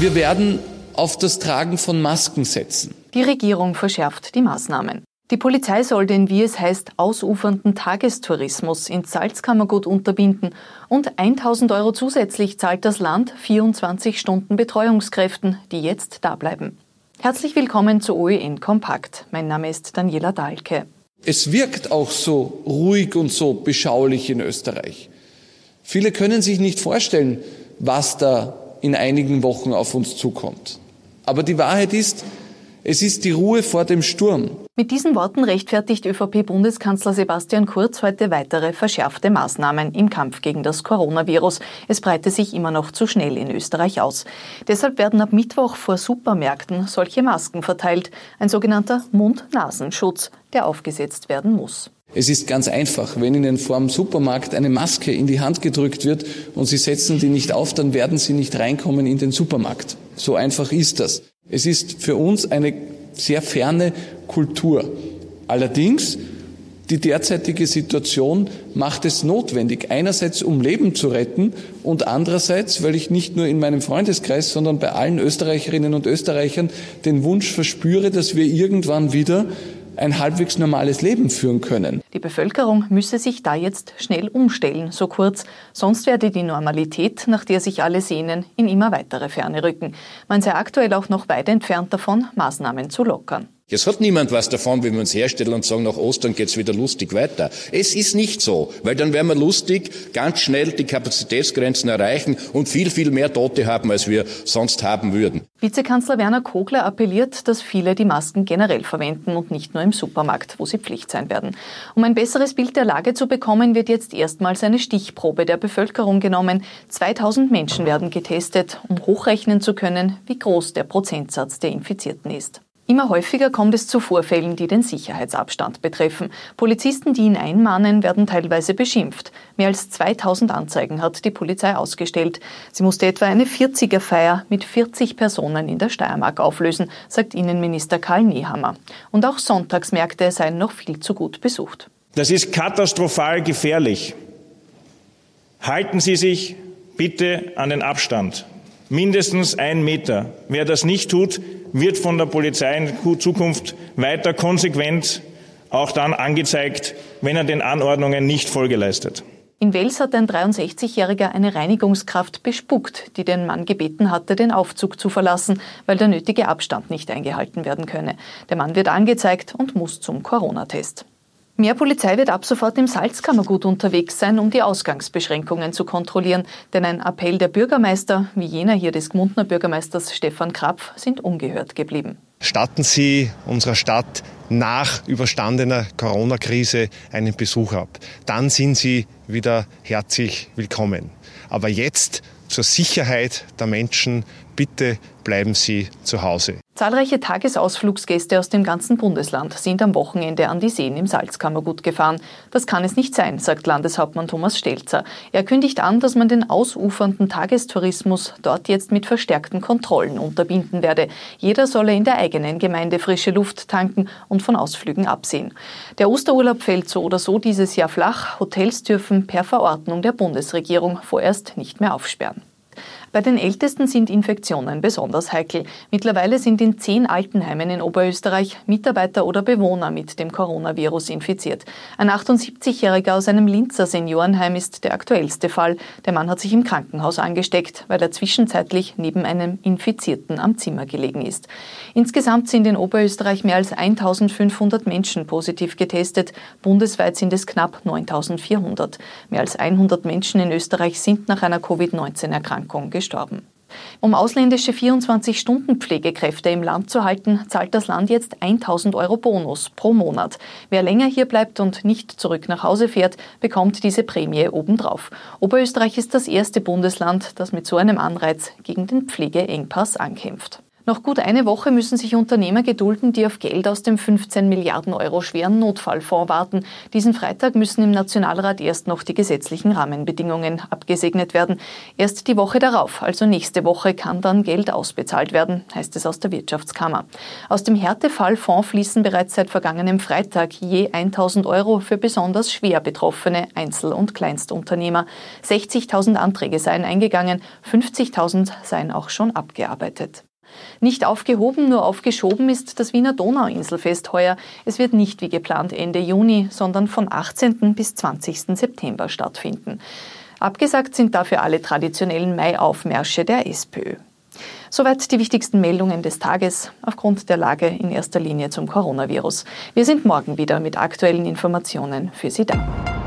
Wir werden auf das Tragen von Masken setzen. Die Regierung verschärft die Maßnahmen. Die Polizei soll den, wie es heißt, ausufernden Tagestourismus ins Salzkammergut unterbinden und 1000 Euro zusätzlich zahlt das Land 24 Stunden Betreuungskräften, die jetzt da bleiben. Herzlich willkommen zu OEN Kompakt. Mein Name ist Daniela Dahlke. Es wirkt auch so ruhig und so beschaulich in Österreich. Viele können sich nicht vorstellen, was da in einigen Wochen auf uns zukommt. Aber die Wahrheit ist, es ist die Ruhe vor dem Sturm. Mit diesen Worten rechtfertigt ÖVP-Bundeskanzler Sebastian Kurz heute weitere verschärfte Maßnahmen im Kampf gegen das Coronavirus. Es breite sich immer noch zu schnell in Österreich aus. Deshalb werden ab Mittwoch vor Supermärkten solche Masken verteilt, ein sogenannter Mund-Nasenschutz, der aufgesetzt werden muss. Es ist ganz einfach. Wenn Ihnen vor dem Supermarkt eine Maske in die Hand gedrückt wird und Sie setzen die nicht auf, dann werden Sie nicht reinkommen in den Supermarkt. So einfach ist das. Es ist für uns eine sehr ferne Kultur. Allerdings, die derzeitige Situation macht es notwendig, einerseits um Leben zu retten und andererseits, weil ich nicht nur in meinem Freundeskreis, sondern bei allen Österreicherinnen und Österreichern den Wunsch verspüre, dass wir irgendwann wieder ein halbwegs normales Leben führen können. Die Bevölkerung müsse sich da jetzt schnell umstellen, so kurz. Sonst werde die Normalität, nach der sich alle sehnen, in immer weitere Ferne rücken. Man sei aktuell auch noch weit entfernt davon, Maßnahmen zu lockern. Es hat niemand was davon, wenn wir uns herstellen und sagen, nach Ostern geht's wieder lustig weiter. Es ist nicht so, weil dann werden wir lustig ganz schnell die Kapazitätsgrenzen erreichen und viel, viel mehr Tote haben, als wir sonst haben würden. Vizekanzler Werner Kogler appelliert, dass viele die Masken generell verwenden und nicht nur im Supermarkt, wo sie Pflicht sein werden. Um ein besseres Bild der Lage zu bekommen, wird jetzt erstmals eine Stichprobe der Bevölkerung genommen. 2000 Menschen werden getestet, um hochrechnen zu können, wie groß der Prozentsatz der Infizierten ist. Immer häufiger kommt es zu Vorfällen, die den Sicherheitsabstand betreffen. Polizisten, die ihn einmahnen, werden teilweise beschimpft. Mehr als 2000 Anzeigen hat die Polizei ausgestellt. Sie musste etwa eine 40er-Feier mit 40 Personen in der Steiermark auflösen, sagt Innenminister Karl Nehammer. Und auch Sonntagsmärkte seien noch viel zu gut besucht. Das ist katastrophal gefährlich. Halten Sie sich bitte an den Abstand mindestens ein Meter. Wer das nicht tut, wird von der Polizei in Zukunft weiter konsequent auch dann angezeigt, wenn er den Anordnungen nicht Folge leistet. In Wels hat ein 63-Jähriger eine Reinigungskraft bespuckt, die den Mann gebeten hatte, den Aufzug zu verlassen, weil der nötige Abstand nicht eingehalten werden könne. Der Mann wird angezeigt und muss zum Corona-Test. Mehr Polizei wird ab sofort im Salzkammergut unterwegs sein, um die Ausgangsbeschränkungen zu kontrollieren. Denn ein Appell der Bürgermeister, wie jener hier des Gmundner Bürgermeisters Stefan Krapf, sind ungehört geblieben. Statten Sie unserer Stadt nach überstandener Corona-Krise einen Besuch ab. Dann sind Sie wieder herzlich willkommen. Aber jetzt zur Sicherheit der Menschen, bitte bleiben Sie zu Hause. Zahlreiche Tagesausflugsgäste aus dem ganzen Bundesland sind am Wochenende an die Seen im Salzkammergut gefahren. Das kann es nicht sein, sagt Landeshauptmann Thomas Stelzer. Er kündigt an, dass man den ausufernden Tagestourismus dort jetzt mit verstärkten Kontrollen unterbinden werde. Jeder solle in der eigenen Gemeinde frische Luft tanken und von Ausflügen absehen. Der Osterurlaub fällt so oder so dieses Jahr flach. Hotels dürfen per Verordnung der Bundesregierung vorerst nicht mehr aufsperren. Bei den Ältesten sind Infektionen besonders heikel. Mittlerweile sind in zehn Altenheimen in Oberösterreich Mitarbeiter oder Bewohner mit dem Coronavirus infiziert. Ein 78-Jähriger aus einem Linzer Seniorenheim ist der aktuellste Fall. Der Mann hat sich im Krankenhaus angesteckt, weil er zwischenzeitlich neben einem Infizierten am Zimmer gelegen ist. Insgesamt sind in Oberösterreich mehr als 1500 Menschen positiv getestet. Bundesweit sind es knapp 9400. Mehr als 100 Menschen in Österreich sind nach einer Covid-19-Erkrankung gestorben. Um ausländische 24-Stunden-Pflegekräfte im Land zu halten, zahlt das Land jetzt 1000 Euro Bonus pro Monat. Wer länger hier bleibt und nicht zurück nach Hause fährt, bekommt diese Prämie obendrauf. Oberösterreich ist das erste Bundesland, das mit so einem Anreiz gegen den Pflegeengpass ankämpft. Noch gut eine Woche müssen sich Unternehmer gedulden, die auf Geld aus dem 15 Milliarden Euro schweren Notfallfonds warten. Diesen Freitag müssen im Nationalrat erst noch die gesetzlichen Rahmenbedingungen abgesegnet werden. Erst die Woche darauf, also nächste Woche, kann dann Geld ausbezahlt werden, heißt es aus der Wirtschaftskammer. Aus dem Härtefallfonds fließen bereits seit vergangenem Freitag je 1000 Euro für besonders schwer betroffene Einzel- und Kleinstunternehmer. 60.000 Anträge seien eingegangen, 50.000 seien auch schon abgearbeitet. Nicht aufgehoben, nur aufgeschoben ist das Wiener Donauinselfest heuer. Es wird nicht wie geplant Ende Juni, sondern von 18. bis 20. September stattfinden. Abgesagt sind dafür alle traditionellen Maiaufmärsche der SPÖ. Soweit die wichtigsten Meldungen des Tages aufgrund der Lage in erster Linie zum Coronavirus. Wir sind morgen wieder mit aktuellen Informationen für Sie da.